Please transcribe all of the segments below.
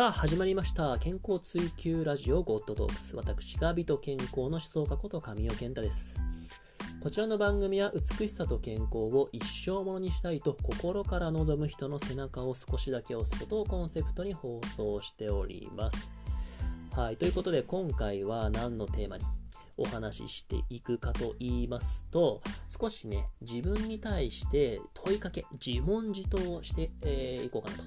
さあ始まりました。健康追求ラジオゴッドトークス。私が美と健康の思想家こと神尾健太です。こちらの番組は美しさと健康を一生ものにしたいと心から望む人の背中を少しだけ押すことをコンセプトに放送しております。はいということで今回は何のテーマにお話ししていくかと言いますと、少しね、自分に対して問いかけ、自問自答をしてい、えー、こうかなと。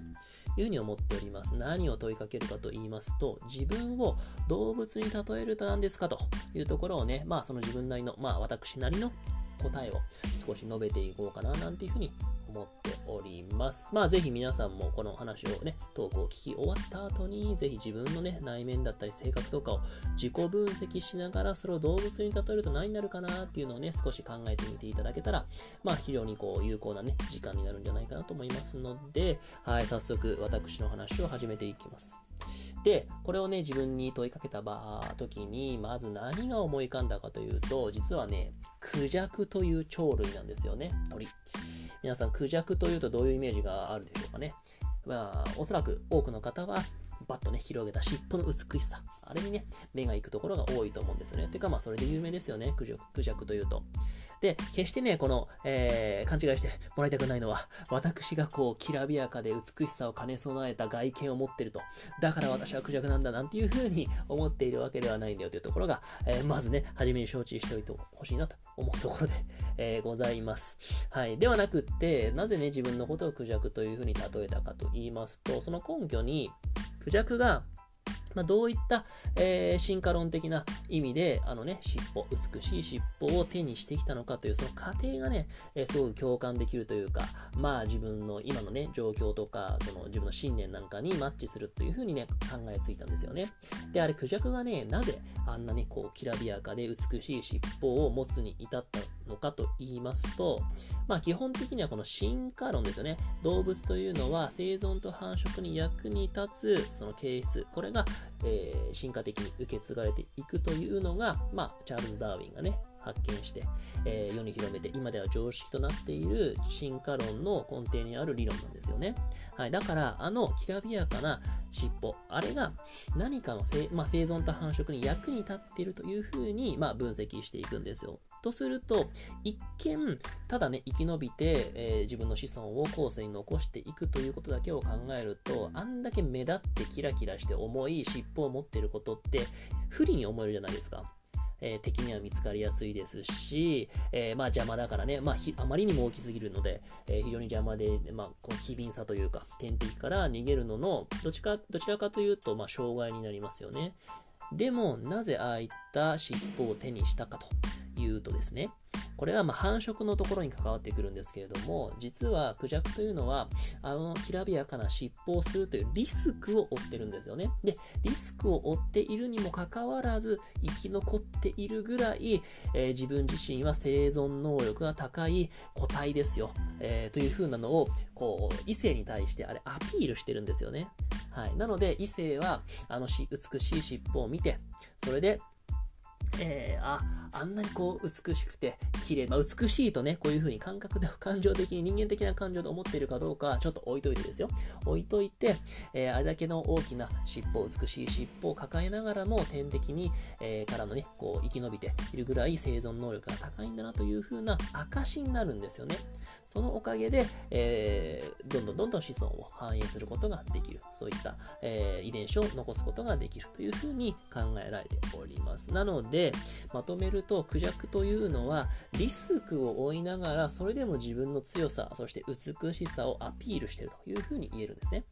いうふうに思っております。何を問いかけるかと言いますと、自分を動物に例えると何ですかというところをね、まあその自分なりの、まあ私なりの答えを少し述べていこうかななんていうふうに思っております。まあぜひ皆さんもこの話をね、トークを聞き終わった後に、ぜひ自分のね、内面だったり性格とかを自己分析しながら、それを動物に例えると何になるかなっていうのをね、少し考えてみていただけたら、まあ非常にこう有効なね、時間になるんじゃないかなと思いますので、はい、早速私の話を始めていきます。で、これをね、自分に問いかけた場時に、まず何が思い浮かんだかというと、実はね、クジャクという鳥類なんですよね、鳥。皆さん、クジャクというとどういうイメージがあるでしょうかね。まあ、おそらく多くの方は、バッとね、広げた尻尾の美しさ。あれにね、目が行くところが多いと思うんですよね。てか、まあ、それで有名ですよね、クジャクというと。で、決してね、この、えー、勘違いしてもらいたくないのは、私がこう、きらびやかで美しさを兼ね備えた外見を持ってると、だから私はクジャクなんだなんていう風に思っているわけではないんだよというところが、えー、まずね、初めに承知しておいてほしいなと思うところで、えー、ございます。はい。ではなくって、なぜね、自分のことをクジャクという風に例えたかと言いますと、その根拠に、クジャクがまあ、どういった、えー、進化論的な意味で、あのね、尻尾、美しい尻尾を手にしてきたのかという、その過程がね、えー、すごく共感できるというか、まあ自分の今のね、状況とか、その自分の信念なんかにマッチするというふうにね、考えついたんですよね。で、あれ、クジャクがね、なぜあんなね、こう、きらびやかで美しい尻尾を持つに至ったのかと言いますと、まあ基本的にはこの進化論ですよね。動物というのは生存と繁殖に役に立つその形質、これが、えー、進化的に受け継がれていくというのが、まあチャールズ・ダーウィンがね、発見して、えー、世に広めて、今では常識となっている進化論の根底にある理論なんですよね。はい、だから、あのきらびやかな尻尾、あれが何かの生,、まあ、生存と繁殖に役に立っているというふうに、まあ、分析していくんですよ。とすると、一見、ただね、生き延びて、えー、自分の子孫を後世に残していくということだけを考えると、あんだけ目立ってキラキラして重い尻尾を持っていることって、不利に思えるじゃないですか。えー、敵には見つかりやすいですし、えー、まあ邪魔だからね、まあ、あまりにも大きすぎるので、えー、非常に邪魔で、まあ、この機敏さというか、天敵から逃げるのの、どちかどちらかというと、まあ、障害になりますよね。でも、なぜああいった尻尾を手にしたかというとですね、これはま繁殖のところに関わってくるんですけれども、実はクジャクというのは、あの、きらびやかな尻尾をするというリスクを負ってるんですよね。で、リスクを負っているにもかかわらず、生き残っているぐらい、えー、自分自身は生存能力が高い個体ですよ。えー、という風なのを、こう、異性に対してあれアピールしてるんですよね。はい。なので、異性は、あのし、美しい尻尾を見て、それで、えー、あ、あんなにこう美しくて綺麗、まあ、美しいとね、こういう風に感覚で、感情的に人間的な感情で思っているかどうか、ちょっと置いといてですよ。置いといて、えー、あれだけの大きな尻尾、美しい尻尾を抱えながらも、天敵に、えー、からのね、こう生き延びているぐらい生存能力が高いんだなという風な証になるんですよね。そのおかげで、え、どんどんどんどん子孫を繁栄することができる。そういった、え、遺伝子を残すことができるというふうに考えられております。なので、でまとめると、クジャクというのは、リスクを負いながら、それでも自分の強さ、そして美しさをアピールしているというふうに言えるんですね。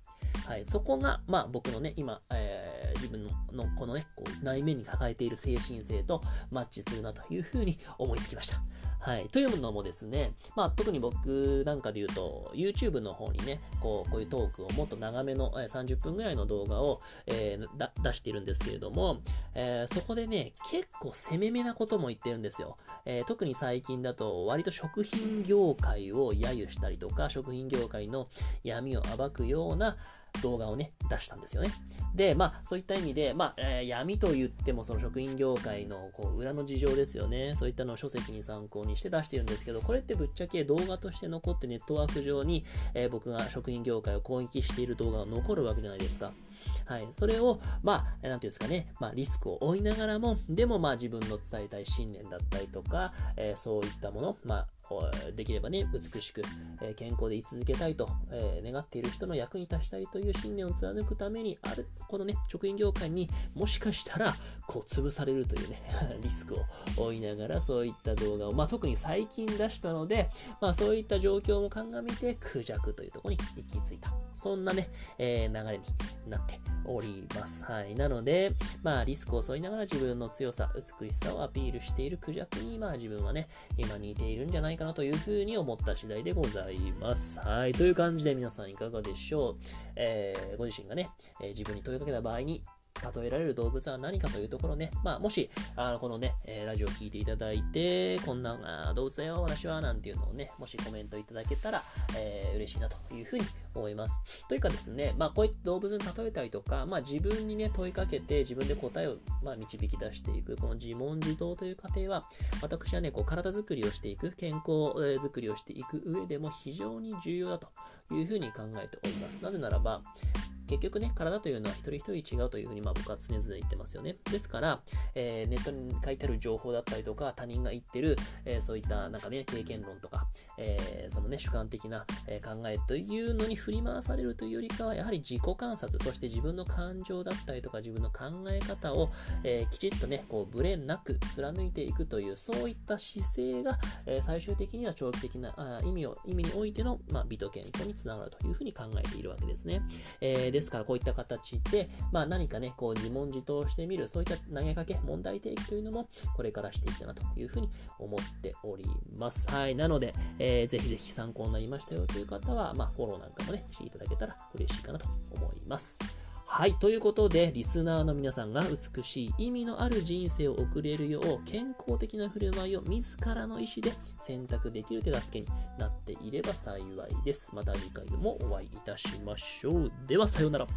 はい、そこが、まあ、僕のね、今、えー、自分ののこのね、こう内面に抱えている精神性とマッチするなというふうに思いつきました。はい。というのもですね、まあ、特に僕なんかで言うと、YouTube の方にね、こう、こういうトークをもっと長めの、え30分ぐらいの動画を、えー、出しているんですけれども、えー、そこでね、結構攻めめなことも言ってるんですよ。え、特に最近だと、割と食品業界を揶揄したりとか、食品業界の闇を暴くような、動画をね、出したんですよね。で、まあ、そういった意味で、まあ、えー、闇と言っても、その食品業界のこう裏の事情ですよね。そういったのを書籍に参考にして出してるんですけど、これってぶっちゃけ動画として残ってネットワーク上に、えー、僕が食品業界を攻撃している動画が残るわけじゃないですか。はい。それを、まあ、なんていうんですかね、まあ、リスクを負いながらも、でも、まあ、自分の伝えたい信念だったりとか、えー、そういったもの、まあ、できればね、美しく、え健康で居続けたいと、え願っている人の役に立ちたいという信念を貫くために、ある、このね、食品業界にもしかしたら、こう、潰されるというね、リスクを負いながら、そういった動画を、まあ、特に最近出したので、まあ、そういった状況も鑑みて、クジャクというところに行き着いた。そんなね、えー、流れになっております。はい。なので、まあ、リスクを背負いながら自分の強さ、美しさをアピールしているクジャクに、まあ、自分はね、今似ているんじゃないかなというふうに思った次第でございます。はい。という感じで皆さんいかがでしょう？えー、ご自身がね、えー、自分に問いかけた場合に、例えられる動物は何かというところね、まあ、もし、あのこのね、えー、ラジオを聴いていただいて、こんな動物だよ、私は、なんていうのをね、もしコメントいただけたら、えー、嬉しいなというふうに思います。というかですね、まあ、こういった動物に例えたりとか、まあ、自分にね、問いかけて、自分で答えを、まあ、導き出していく、この自問自答という過程は、私はね、こう体づくりをしていく、健康づくりをしていく上でも非常に重要だというふうに考えております。なぜならば、結局ね、体というのは一人一人違うというふうに、まあ、僕は常々言ってますよね。ですから、えー、ネットに書いてある情報だったりとか、他人が言ってる、えー、そういったなんかね、経験論とか、えー、そのね、主観的な、え考えというのに振り回されるというよりかは、やはり自己観察、そして自分の感情だったりとか、自分の考え方を、えきちっとね、こう、ブレなく貫いていくという、そういった姿勢が、え最終的には長期的なあ意味を、意味においての、まあ、美と健康につながるというふうに考えているわけですね。えー、ですから、こういった形で、まあ、何かね、こう自問自答してみる、そういった投げかけ、問題提起というのも、これからしていきたいなというふうに思っております。はい。なので、えー、ぜひぜひ参考になりましたよという方は、まあ、フォローなんかもね、していただけたら嬉しいかなと思います。はい。ということで、リスナーの皆さんが美しい意味のある人生を送れるよう、健康的な振る舞いを自らの意思で選択できる手助けになっていれば幸いです。また次回もお会いいたしましょう。では、さようなら。